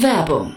Werbung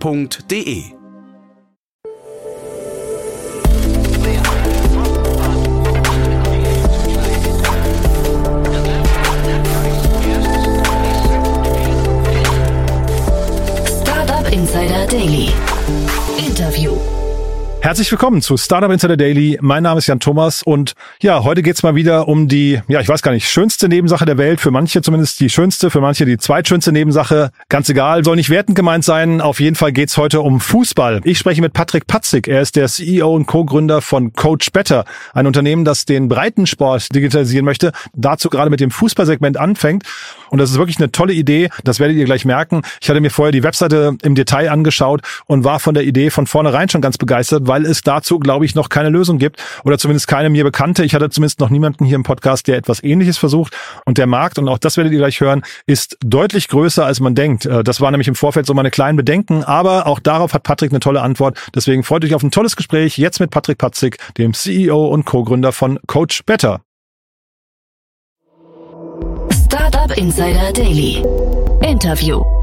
f.de. Insider Daily. Herzlich willkommen zu Startup Insider Daily. Mein Name ist Jan Thomas und ja, heute geht's mal wieder um die, ja, ich weiß gar nicht, schönste Nebensache der Welt. Für manche zumindest die schönste, für manche die zweitschönste Nebensache. Ganz egal, soll nicht wertend gemeint sein. Auf jeden Fall geht's heute um Fußball. Ich spreche mit Patrick Patzig. Er ist der CEO und Co-Gründer von Coach Better, ein Unternehmen, das den Breitensport digitalisieren möchte, dazu gerade mit dem Fußballsegment anfängt. Und das ist wirklich eine tolle Idee. Das werdet ihr gleich merken. Ich hatte mir vorher die Webseite im Detail angeschaut und war von der Idee von vornherein schon ganz begeistert, weil es dazu, glaube ich, noch keine Lösung gibt oder zumindest keine mir bekannte. Ich hatte zumindest noch niemanden hier im Podcast, der etwas Ähnliches versucht. Und der Markt, und auch das werdet ihr gleich hören, ist deutlich größer, als man denkt. Äh, das war nämlich im Vorfeld so meine kleinen Bedenken, aber auch darauf hat Patrick eine tolle Antwort. Deswegen freut euch auf ein tolles Gespräch jetzt mit Patrick Patzig, dem CEO und Co-Gründer von Coach Better. Startup Insider Daily. Interview.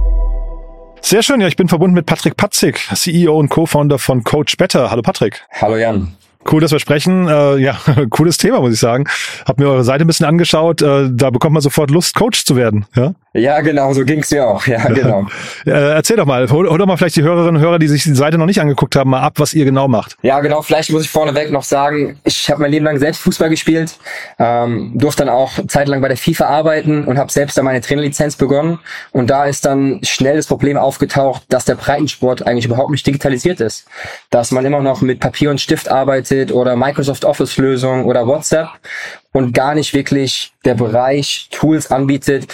Sehr schön, ja, ich bin verbunden mit Patrick Patzig, CEO und Co-Founder von Coach Better. Hallo Patrick. Hallo Jan. Cool, dass wir sprechen. Äh, ja, cooles Thema, muss ich sagen. Hab mir eure Seite ein bisschen angeschaut. Äh, da bekommt man sofort Lust, Coach zu werden. Ja, ja genau, so ging's mir auch. Ja, genau. äh, erzähl doch mal, hol, hol, doch mal vielleicht die Hörerinnen und Hörer, die sich die Seite noch nicht angeguckt haben, mal ab, was ihr genau macht. Ja, genau. Vielleicht muss ich vorneweg noch sagen, ich habe mein Leben lang selbst Fußball gespielt, ähm, durfte dann auch zeitlang bei der FIFA arbeiten und habe selbst dann meine Trainerlizenz begonnen. Und da ist dann schnell das Problem aufgetaucht, dass der Breitensport eigentlich überhaupt nicht digitalisiert ist. Dass man immer noch mit Papier und Stift arbeitet oder Microsoft Office Lösung oder WhatsApp und gar nicht wirklich der Bereich Tools anbietet,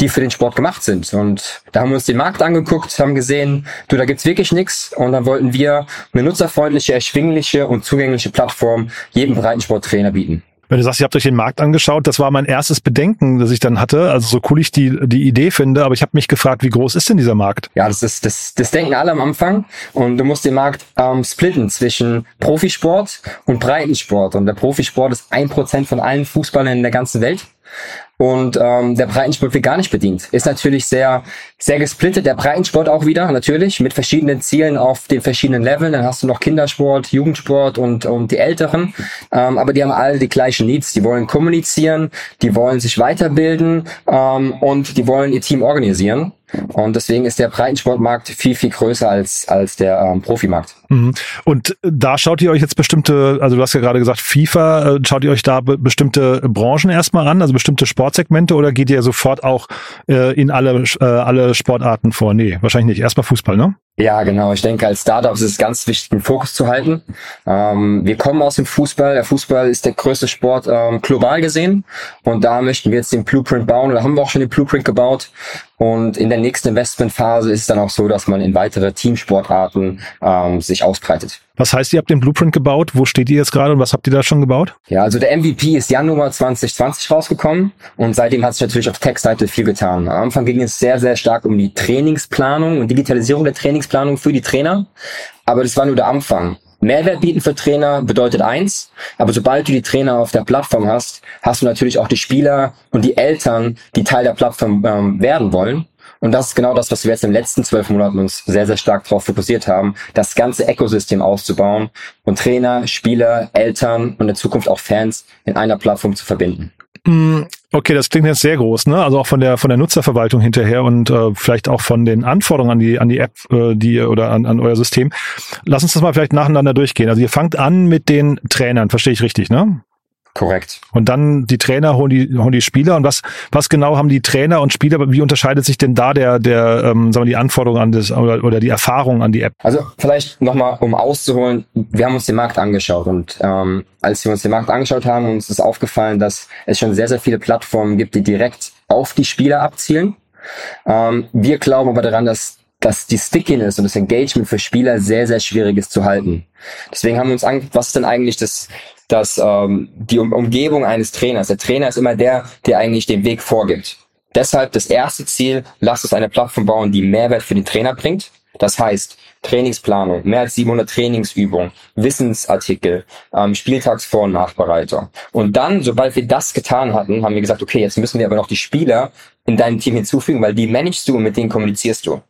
die für den Sport gemacht sind. Und da haben wir uns den Markt angeguckt, haben gesehen, du, da gibt's wirklich nichts. Und dann wollten wir eine nutzerfreundliche, erschwingliche und zugängliche Plattform jedem Breitensporttrainer bieten. Wenn du sagst, ihr habt euch den Markt angeschaut, das war mein erstes Bedenken, das ich dann hatte. Also so cool ich die, die Idee finde, aber ich habe mich gefragt, wie groß ist denn dieser Markt? Ja, das ist das, das denken alle am Anfang. Und du musst den Markt ähm, splitten zwischen Profisport und Breitensport. Und der Profisport ist ein Prozent von allen Fußballern in der ganzen Welt und ähm, der Breitensport wird gar nicht bedient. Ist natürlich sehr, sehr gesplittet, der Breitensport auch wieder, natürlich, mit verschiedenen Zielen auf den verschiedenen Leveln. Dann hast du noch Kindersport, Jugendsport und, und die Älteren. Ähm, aber die haben alle die gleichen Needs. Die wollen kommunizieren, die wollen sich weiterbilden ähm, und die wollen ihr Team organisieren. Und deswegen ist der Breitensportmarkt viel, viel größer als, als der ähm, Profimarkt. Mhm. Und da schaut ihr euch jetzt bestimmte, also du hast ja gerade gesagt, FIFA, äh, schaut ihr euch da be bestimmte Branchen erstmal an, also bestimmte Sportsegmente oder geht ihr sofort auch äh, in alle, äh, alle Sportarten vor? Nee, wahrscheinlich nicht. Erstmal Fußball, ne? Ja, genau. Ich denke, als Startup ist es ganz wichtig, den Fokus zu halten. Ähm, wir kommen aus dem Fußball. Der Fußball ist der größte Sport ähm, global gesehen. Und da möchten wir jetzt den Blueprint bauen. Oder haben wir auch schon den Blueprint gebaut. Und in der nächsten Investmentphase ist es dann auch so, dass man in weitere Teamsportarten ähm, sich ausbreitet. Was heißt, ihr habt den Blueprint gebaut? Wo steht ihr jetzt gerade und was habt ihr da schon gebaut? Ja, also der MVP ist Januar 2020 rausgekommen und seitdem hat sich natürlich auf Tech-Seite viel getan. Am Anfang ging es sehr, sehr stark um die Trainingsplanung und Digitalisierung der Trainingsplanung für die Trainer. Aber das war nur der Anfang. Mehrwert bieten für Trainer bedeutet eins, aber sobald du die Trainer auf der Plattform hast, hast du natürlich auch die Spieler und die Eltern, die Teil der Plattform ähm, werden wollen. Und das ist genau das, was wir jetzt in den letzten zwölf Monaten uns sehr, sehr stark darauf fokussiert haben, das ganze Ökosystem auszubauen und Trainer, Spieler, Eltern und in Zukunft auch Fans in einer Plattform zu verbinden. Mm, okay, das klingt jetzt sehr groß, ne? Also auch von der von der Nutzerverwaltung hinterher und äh, vielleicht auch von den Anforderungen an die an die App, äh, die oder an, an euer System. Lass uns das mal vielleicht nacheinander durchgehen. Also ihr fangt an mit den Trainern, verstehe ich richtig, ne? Korrekt. Und dann die Trainer holen die, holen die Spieler. Und was, was genau haben die Trainer und Spieler? Wie unterscheidet sich denn da der, der, ähm, sagen wir, die Anforderungen an das oder, oder die Erfahrung an die App? Also vielleicht nochmal, um auszuholen, wir haben uns den Markt angeschaut und ähm, als wir uns den Markt angeschaut haben, uns ist aufgefallen, dass es schon sehr, sehr viele Plattformen gibt, die direkt auf die Spieler abzielen. Ähm, wir glauben aber daran, dass dass die Stickiness und das Engagement für Spieler sehr, sehr schwierig ist zu halten. Deswegen haben wir uns angeguckt, was ist denn eigentlich das, das ähm, die um Umgebung eines Trainers. Der Trainer ist immer der, der eigentlich den Weg vorgibt. Deshalb das erste Ziel, lasst uns eine Plattform bauen, die Mehrwert für den Trainer bringt. Das heißt, Trainingsplanung, mehr als 700 Trainingsübungen, Wissensartikel, ähm, Spieltagsvor- und Nachbereitung. Und dann, sobald wir das getan hatten, haben wir gesagt, okay, jetzt müssen wir aber noch die Spieler in deinem Team hinzufügen, weil die managst du und mit denen kommunizierst du.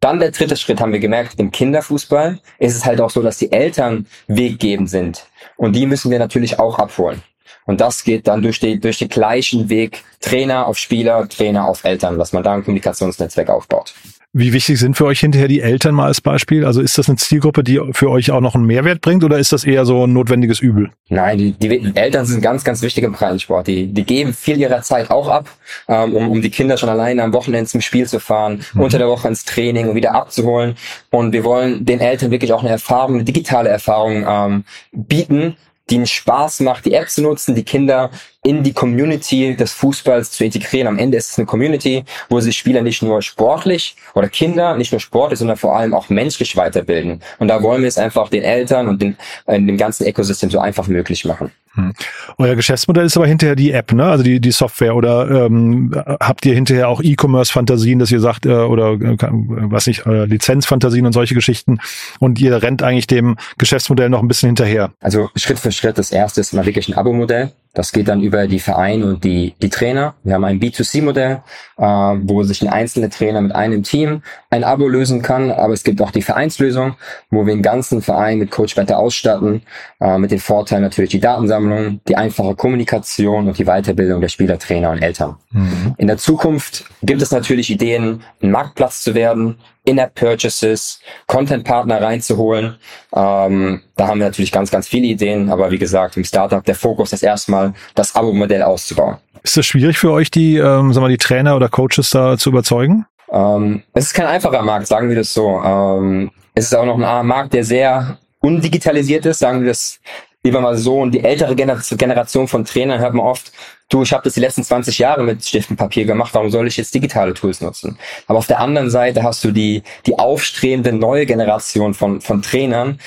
Dann der dritte Schritt haben wir gemerkt, im Kinderfußball ist es halt auch so, dass die Eltern weggebend sind. Und die müssen wir natürlich auch abholen. Und das geht dann durch, die, durch den gleichen Weg Trainer auf Spieler, Trainer auf Eltern, dass man da ein Kommunikationsnetzwerk aufbaut. Wie wichtig sind für euch hinterher die Eltern mal als Beispiel? Also ist das eine Zielgruppe, die für euch auch noch einen Mehrwert bringt oder ist das eher so ein notwendiges Übel? Nein, die, die Eltern sind ganz, ganz wichtig im Breitensport. Die, die geben viel ihrer Zeit auch ab, ähm, um, um die Kinder schon alleine am Wochenende zum Spiel zu fahren, mhm. unter der Woche ins Training und wieder abzuholen. Und wir wollen den Eltern wirklich auch eine Erfahrung, eine digitale Erfahrung ähm, bieten, die einen Spaß macht, die App zu nutzen, die Kinder in die Community des Fußballs zu integrieren. Am Ende ist es eine Community, wo sich Spieler nicht nur sportlich oder Kinder nicht nur sportlich, sondern vor allem auch menschlich weiterbilden. Und da wollen wir es einfach den Eltern und den, äh, dem ganzen Ökosystem so einfach möglich machen. Hm. Euer Geschäftsmodell ist aber hinterher die App, ne? Also die, die Software oder ähm, habt ihr hinterher auch E-Commerce-Fantasien, dass ihr sagt, äh, oder äh, was nicht, äh, Lizenzfantasien und solche Geschichten und ihr rennt eigentlich dem Geschäftsmodell noch ein bisschen hinterher? Also Schritt für Schritt, das erste ist mal wirklich ein Abo-Modell. Das geht dann über die Vereine und die, die Trainer. Wir haben ein B2C-Modell, äh, wo sich ein einzelner Trainer mit einem Team ein Abo lösen kann. Aber es gibt auch die Vereinslösung, wo wir den ganzen Verein mit Coach Better ausstatten, äh, mit den Vorteilen natürlich die Datensammlung, die einfache Kommunikation und die Weiterbildung der Spieler, Trainer und Eltern. Mhm. In der Zukunft gibt es natürlich Ideen, ein Marktplatz zu werden, in-App-Purchases, Content-Partner reinzuholen. Ähm, da haben wir natürlich ganz, ganz viele Ideen, aber wie gesagt, im Startup der Fokus ist erstmal, das Abo-Modell auszubauen. Ist es schwierig für euch, die, ähm, sagen wir, die Trainer oder Coaches da zu überzeugen? Ähm, es ist kein einfacher Markt, sagen wir das so. Ähm, es ist auch noch ein Markt, der sehr undigitalisiert ist, sagen wir das lieber mal so. Und die ältere Generation von Trainern hört man oft, du, ich habe das die letzten 20 Jahre mit Stift und Papier gemacht, warum soll ich jetzt digitale Tools nutzen? Aber auf der anderen Seite hast du die, die aufstrebende neue Generation von, von Trainern,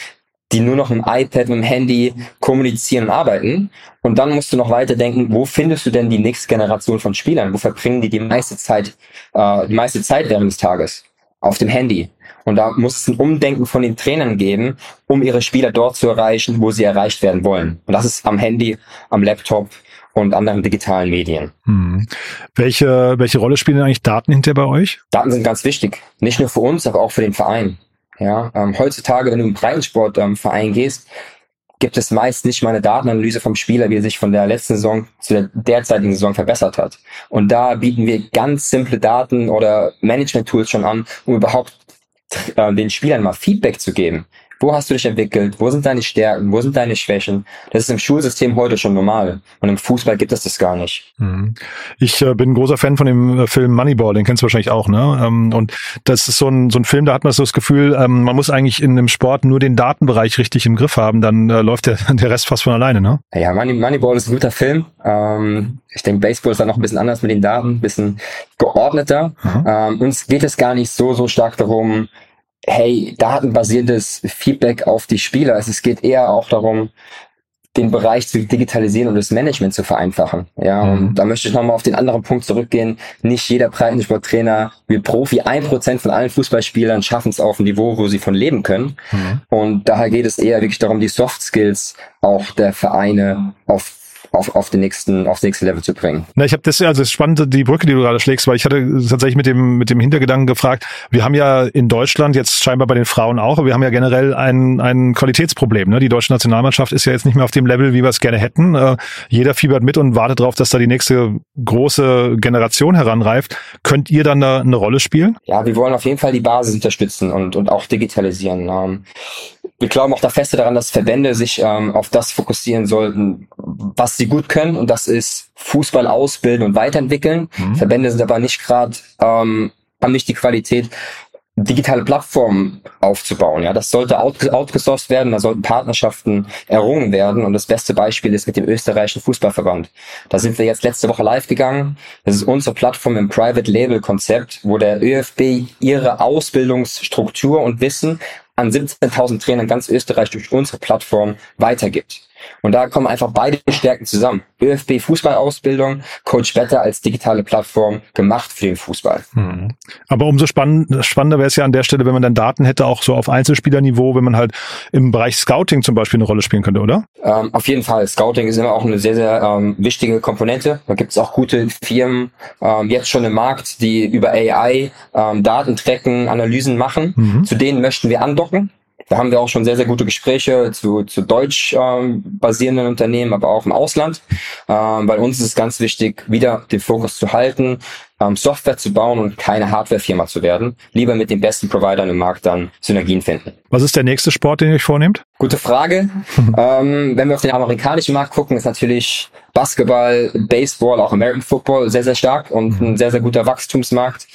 die nur noch mit dem iPad, mit dem Handy kommunizieren und arbeiten. Und dann musst du noch weiter denken, wo findest du denn die nächste Generation von Spielern? Wo verbringen die die meiste Zeit, äh, die meiste Zeit während des Tages? Auf dem Handy. Und da muss es ein Umdenken von den Trainern geben, um ihre Spieler dort zu erreichen, wo sie erreicht werden wollen. Und das ist am Handy, am Laptop und anderen digitalen Medien. Hm. Welche, welche Rolle spielen eigentlich Daten hinter bei euch? Daten sind ganz wichtig. Nicht nur für uns, aber auch für den Verein. Ja, ähm, heutzutage, wenn du im Breitensportverein ähm, gehst, gibt es meist nicht mal eine Datenanalyse vom Spieler, wie er sich von der letzten Saison zu der derzeitigen Saison verbessert hat. Und da bieten wir ganz simple Daten oder Management-Tools schon an, um überhaupt äh, den Spielern mal Feedback zu geben. Wo hast du dich entwickelt? Wo sind deine Stärken? Wo sind deine Schwächen? Das ist im Schulsystem heute schon normal. Und im Fußball gibt es das gar nicht. Mhm. Ich äh, bin ein großer Fan von dem äh, Film Moneyball, den kennst du wahrscheinlich auch, ne? Ähm, und das ist so ein, so ein Film, da hat man so das Gefühl, ähm, man muss eigentlich in dem Sport nur den Datenbereich richtig im Griff haben, dann äh, läuft der, der Rest fast von alleine, ne? Ja, Money, Moneyball ist ein guter Film. Ähm, ich denke, Baseball ist dann noch ein bisschen anders mit den Daten, ein bisschen geordneter. Mhm. uns geht es gar nicht so, so stark darum, hey, datenbasiertes Feedback auf die Spieler. Also es geht eher auch darum, den Bereich zu digitalisieren und das Management zu vereinfachen. Ja, mhm. und da möchte ich nochmal auf den anderen Punkt zurückgehen. Nicht jeder Breitensporttrainer wie Profi. Ein Prozent von allen Fußballspielern schaffen es auf ein Niveau, wo sie von leben können. Mhm. Und daher geht es eher wirklich darum, die Soft Skills auch der Vereine auf auf, auf den nächsten, aufs nächste Level zu bringen. Na, ich habe das also das Spannende, die Brücke, die du gerade schlägst, weil ich hatte tatsächlich mit dem mit dem Hintergedanken gefragt. Wir haben ja in Deutschland jetzt scheinbar bei den Frauen auch, aber wir haben ja generell ein ein Qualitätsproblem. Ne? Die deutsche Nationalmannschaft ist ja jetzt nicht mehr auf dem Level, wie wir es gerne hätten. Äh, jeder fiebert mit und wartet darauf, dass da die nächste große Generation heranreift. Könnt ihr dann eine, eine Rolle spielen? Ja, wir wollen auf jeden Fall die Basis unterstützen und und auch digitalisieren. Ähm, wir glauben auch da feste daran, dass Verbände sich ähm, auf das fokussieren sollten, was sie gut können. Und das ist Fußball ausbilden und weiterentwickeln. Mhm. Verbände sind aber nicht gerade, ähm, haben nicht die Qualität, digitale Plattformen aufzubauen. Ja, das sollte outgesourced werden, da sollten Partnerschaften errungen werden. Und das beste Beispiel ist mit dem österreichischen Fußballverband. Da sind wir jetzt letzte Woche live gegangen. Das ist unsere Plattform im Private Label Konzept, wo der ÖFB ihre Ausbildungsstruktur und Wissen an 17.000 Trainern ganz Österreich durch unsere Plattform weitergibt. Und da kommen einfach beide Stärken zusammen. ÖFB Fußballausbildung, Coach Better als digitale Plattform gemacht für den Fußball. Mhm. Aber umso spannend, spannender wäre es ja an der Stelle, wenn man dann Daten hätte, auch so auf Einzelspielerniveau, wenn man halt im Bereich Scouting zum Beispiel eine Rolle spielen könnte, oder? Ähm, auf jeden Fall. Scouting ist immer auch eine sehr, sehr ähm, wichtige Komponente. Da gibt es auch gute Firmen ähm, jetzt schon im Markt, die über AI ähm, Daten tracken, Analysen machen. Mhm. Zu denen möchten wir andocken. Da haben wir auch schon sehr, sehr gute Gespräche zu, zu deutsch ähm, basierenden Unternehmen, aber auch im Ausland. Ähm, bei uns ist es ganz wichtig, wieder den Fokus zu halten, ähm, Software zu bauen und keine Hardwarefirma zu werden. Lieber mit den besten Providern im Markt dann Synergien finden. Was ist der nächste Sport, den ihr euch vornehmt? Gute Frage. ähm, wenn wir auf den amerikanischen Markt gucken, ist natürlich Basketball, Baseball, auch American Football sehr, sehr stark und ein sehr, sehr guter Wachstumsmarkt.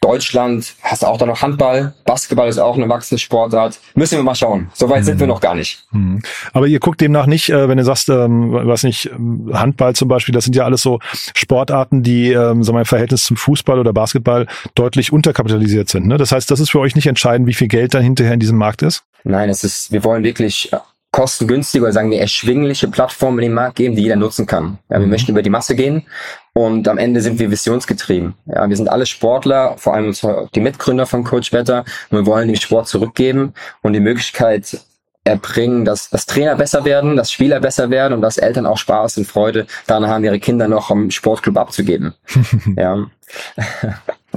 Deutschland hast du auch da noch Handball. Basketball ist auch eine wachsende Sportart. Müssen wir mal schauen. Soweit mhm. sind wir mhm. noch gar nicht. Mhm. Aber ihr guckt demnach nicht, äh, wenn du sagst, ähm, was nicht, ähm, Handball zum Beispiel, das sind ja alles so Sportarten, die, ähm, wir, im Verhältnis zum Fußball oder Basketball deutlich unterkapitalisiert sind. Ne? Das heißt, das ist für euch nicht entscheidend, wie viel Geld dann hinterher in diesem Markt ist? Nein, es ist, wir wollen wirklich kostengünstige oder sagen wir erschwingliche Plattformen in den Markt geben, die jeder nutzen kann. Ja, wir mhm. möchten über die Masse gehen und am Ende sind wir visionsgetrieben. Ja, wir sind alle Sportler, vor allem die Mitgründer von Coach Better und wir wollen den Sport zurückgeben und die Möglichkeit erbringen, dass, dass Trainer besser werden, dass Spieler besser werden und dass Eltern auch Spaß und Freude daran haben, ihre Kinder noch am Sportclub abzugeben. ja.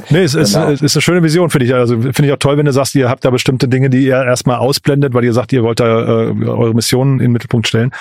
Nee, es ist, genau. es ist eine schöne Vision, finde ich. Also finde ich auch toll, wenn du sagst, ihr habt da bestimmte Dinge, die ihr erstmal ausblendet, weil ihr sagt, ihr wollt da äh, eure Mission in den Mittelpunkt stellen.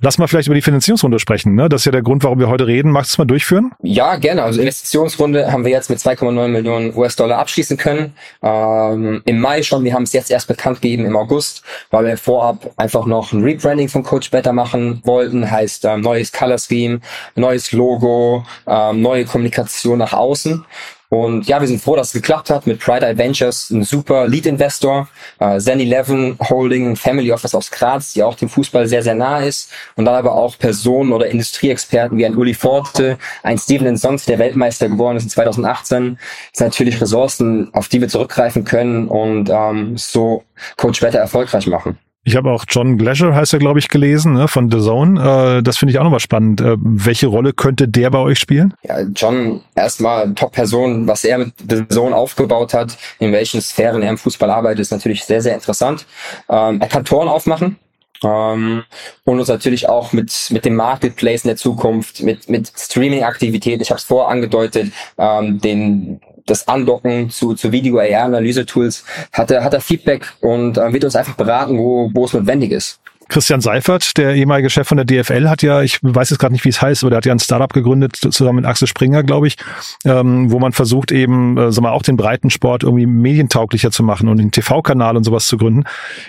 Lass mal vielleicht über die Finanzierungsrunde sprechen. Ne? Das ist ja der Grund, warum wir heute reden. Magst du es mal durchführen? Ja, gerne. Also Investitionsrunde haben wir jetzt mit 2,9 Millionen US-Dollar abschließen können. Ähm, Im Mai schon. Wir haben es jetzt erst bekannt gegeben im August, weil wir vorab einfach noch ein Rebranding von Coach Better machen wollten. Heißt ähm, neues Color Scheme, neues Logo, ähm, neue Kommunikation nach außen. Und ja, wir sind froh, dass es geklappt hat mit Pride Adventures, ein super Lead-Investor, äh, Zen 11 Holding, Family Office aus Graz, die auch dem Fußball sehr, sehr nah ist. Und dann aber auch Personen oder Industrieexperten wie ein Uli Forte, ein Steven Sons, der Weltmeister geworden ist in 2018. Das sind natürlich Ressourcen, auf die wir zurückgreifen können und ähm, so Coach Wetter erfolgreich machen. Ich habe auch John Glasher, heißt er, glaube ich, gelesen, ne, von The Zone. Äh, das finde ich auch nochmal spannend. Äh, welche Rolle könnte der bei euch spielen? Ja, John, erstmal Top-Person, was er mit The Zone aufgebaut hat, in welchen Sphären er im Fußball arbeitet, ist natürlich sehr, sehr interessant. Ähm, er kann Toren aufmachen, ähm, und uns natürlich auch mit mit dem Marketplace in der Zukunft, mit mit Streaming-Aktivität. Ich habe es vorher angedeutet, ähm, den das Andocken zu, zu Video-AR-Analyse-Tools hat er, hat er Feedback und äh, wird uns einfach beraten, wo, wo es notwendig ist. Christian Seifert, der ehemalige Chef von der DFL, hat ja, ich weiß jetzt gerade nicht, wie es heißt, aber der hat ja ein Startup gegründet, zusammen mit Axel Springer, glaube ich, ähm, wo man versucht eben, äh, sag mal, auch den Breitensport irgendwie medientauglicher zu machen und einen TV-Kanal und sowas zu gründen.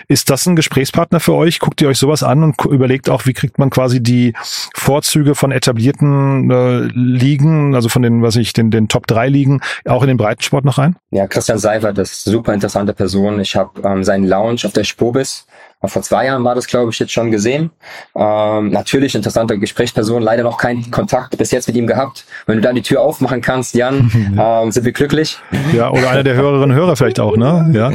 Ist das ein Gesprächspartner für euch? Guckt ihr euch sowas an und überlegt auch, wie kriegt man quasi die Vorzüge von etablierten äh, Ligen, also von den, was ich, den, den Top 3 Ligen, auch in den Breitensport noch rein? Ja, Christian Seifert, das ist eine super interessante Person. Ich habe ähm, seinen Lounge auf der Spobis vor zwei Jahren war das, glaube ich, jetzt schon gesehen. Ähm, natürlich interessante Gesprächsperson, leider noch keinen Kontakt bis jetzt mit ihm gehabt. Wenn du da die Tür aufmachen kannst, Jan, ähm, sind wir glücklich. Ja, oder einer der Hörerinnen und Hörer vielleicht auch, ne? Ja.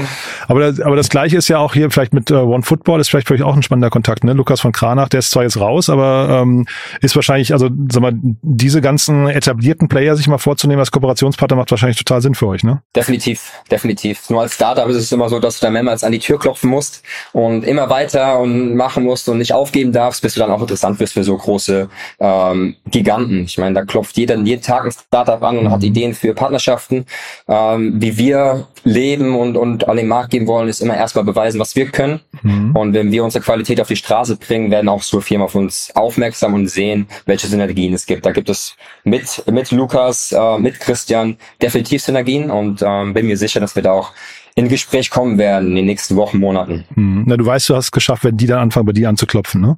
Aber das, aber das Gleiche ist ja auch hier vielleicht mit äh, One Football ist vielleicht für euch auch ein spannender Kontakt, ne? Lukas von Kranach, der ist zwar jetzt raus, aber ähm, ist wahrscheinlich, also sag mal, diese ganzen etablierten Player sich mal vorzunehmen als Kooperationspartner macht wahrscheinlich total Sinn für euch, ne? Definitiv, definitiv. Nur als Startup ist es immer so, dass du da mehrmals an die Tür klopfen musst und immer weiter und machen musst und nicht aufgeben darfst, bis du dann auch interessant wirst für so große ähm, Giganten. Ich meine, da klopft jeder jeden Tag ein Startup an und hat mhm. Ideen für Partnerschaften. Ähm, wie wir leben und, und an den Markt geben wollen, ist immer erstmal beweisen, was wir können. Mhm. Und wenn wir unsere Qualität auf die Straße bringen, werden auch so Firmen auf uns aufmerksam und sehen, welche Synergien es gibt. Da gibt es mit, mit Lukas, äh, mit Christian definitiv Synergien und ähm, bin mir sicher, dass wir da auch in Gespräch kommen werden in den nächsten Wochen, Monaten. Hm. Na, du weißt, du hast es geschafft, wenn die dann anfangen, bei dir anzuklopfen, ne?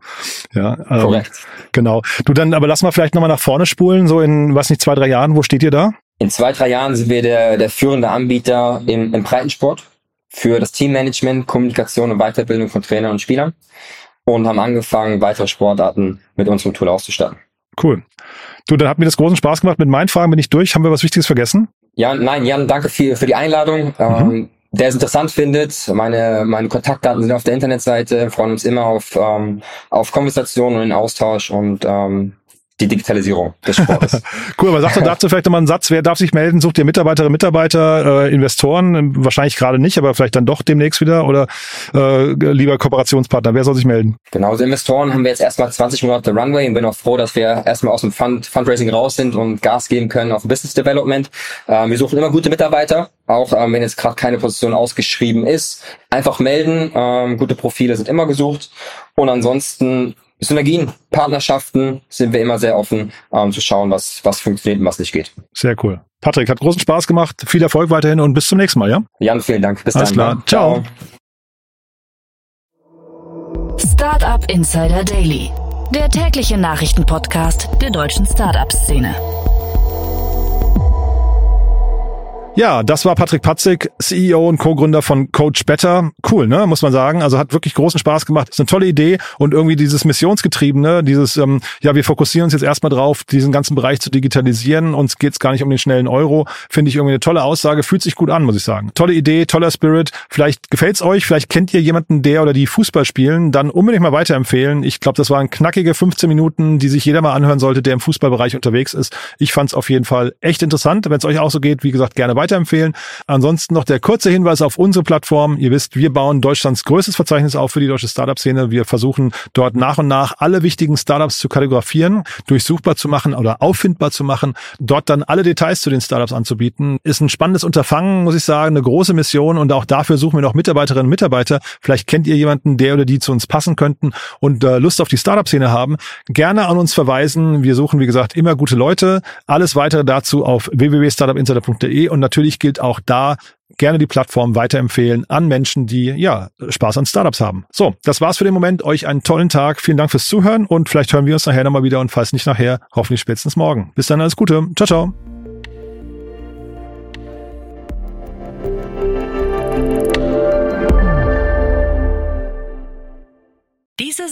Ja. Ähm, Korrekt. Genau. Du dann, aber lass mal vielleicht nochmal nach vorne spulen, so in, was nicht, zwei, drei Jahren, wo steht ihr da? In zwei, drei Jahren sind wir der, der führende Anbieter im, im Breitensport für das Teammanagement, Kommunikation und Weiterbildung von Trainern und Spielern und haben angefangen, weitere Sportarten mit unserem Tool auszustatten. Cool. Du, dann hat mir das großen Spaß gemacht. Mit meinen Fragen bin ich durch. Haben wir was Wichtiges vergessen? Ja, nein, Jan, danke für, für die Einladung. Mhm. Ähm, der es interessant findet, meine, meine Kontaktdaten sind auf der Internetseite, freuen uns immer auf, ähm, auf Konversation und den Austausch und ähm, die Digitalisierung des Sportes. cool, aber sag doch dazu vielleicht nochmal einen Satz, wer darf sich melden? Sucht ihr Mitarbeiterinnen, Mitarbeiter, äh, Investoren? Wahrscheinlich gerade nicht, aber vielleicht dann doch demnächst wieder oder äh, lieber Kooperationspartner, wer soll sich melden? Genau, also Investoren haben wir jetzt erstmal 20 Monate Runway und bin auch froh, dass wir erstmal aus dem Fund, Fundraising raus sind und Gas geben können auf Business Development. Äh, wir suchen immer gute Mitarbeiter, auch ähm, wenn jetzt gerade keine Position ausgeschrieben ist. Einfach melden, ähm, gute Profile sind immer gesucht und ansonsten Synergien, Partnerschaften sind wir immer sehr offen, um zu schauen, was, was funktioniert und was nicht geht. Sehr cool. Patrick, hat großen Spaß gemacht. Viel Erfolg weiterhin und bis zum nächsten Mal, ja? Jan, vielen Dank. Bis Alles dann. Alles klar. Ciao. Startup Insider Daily, der tägliche Nachrichtenpodcast der deutschen Startup-Szene. Ja, das war Patrick Patzig, CEO und Co-Gründer von Coach Better. Cool, ne, muss man sagen. Also hat wirklich großen Spaß gemacht. Ist eine tolle Idee und irgendwie dieses Missionsgetriebene, dieses, ähm, ja, wir fokussieren uns jetzt erstmal drauf, diesen ganzen Bereich zu digitalisieren. Uns geht's gar nicht um den schnellen Euro. Finde ich irgendwie eine tolle Aussage. Fühlt sich gut an, muss ich sagen. Tolle Idee, toller Spirit. Vielleicht gefällt's euch, vielleicht kennt ihr jemanden, der oder die Fußball spielen. Dann unbedingt mal weiterempfehlen. Ich glaube, das waren knackige 15 Minuten, die sich jeder mal anhören sollte, der im Fußballbereich unterwegs ist. Ich fand's auf jeden Fall echt interessant. Wenn es euch auch so geht, wie gesagt, gerne weiter weiterempfehlen. Ansonsten noch der kurze Hinweis auf unsere Plattform. Ihr wisst, wir bauen Deutschlands größtes Verzeichnis auf für die deutsche Startup-Szene. Wir versuchen dort nach und nach alle wichtigen Startups zu kategorisieren, durchsuchbar zu machen oder auffindbar zu machen, dort dann alle Details zu den Startups anzubieten. Ist ein spannendes Unterfangen, muss ich sagen, eine große Mission und auch dafür suchen wir noch Mitarbeiterinnen und Mitarbeiter. Vielleicht kennt ihr jemanden, der oder die zu uns passen könnten und äh, Lust auf die Startup-Szene haben. Gerne an uns verweisen. Wir suchen, wie gesagt, immer gute Leute. Alles weitere dazu auf www.startupinsider.de und natürlich natürlich gilt auch da, gerne die Plattform weiterempfehlen an Menschen, die ja Spaß an Startups haben. So, das war's für den Moment. Euch einen tollen Tag. Vielen Dank fürs Zuhören und vielleicht hören wir uns nachher nochmal wieder und falls nicht nachher, hoffentlich spätestens morgen. Bis dann, alles Gute. Ciao, ciao.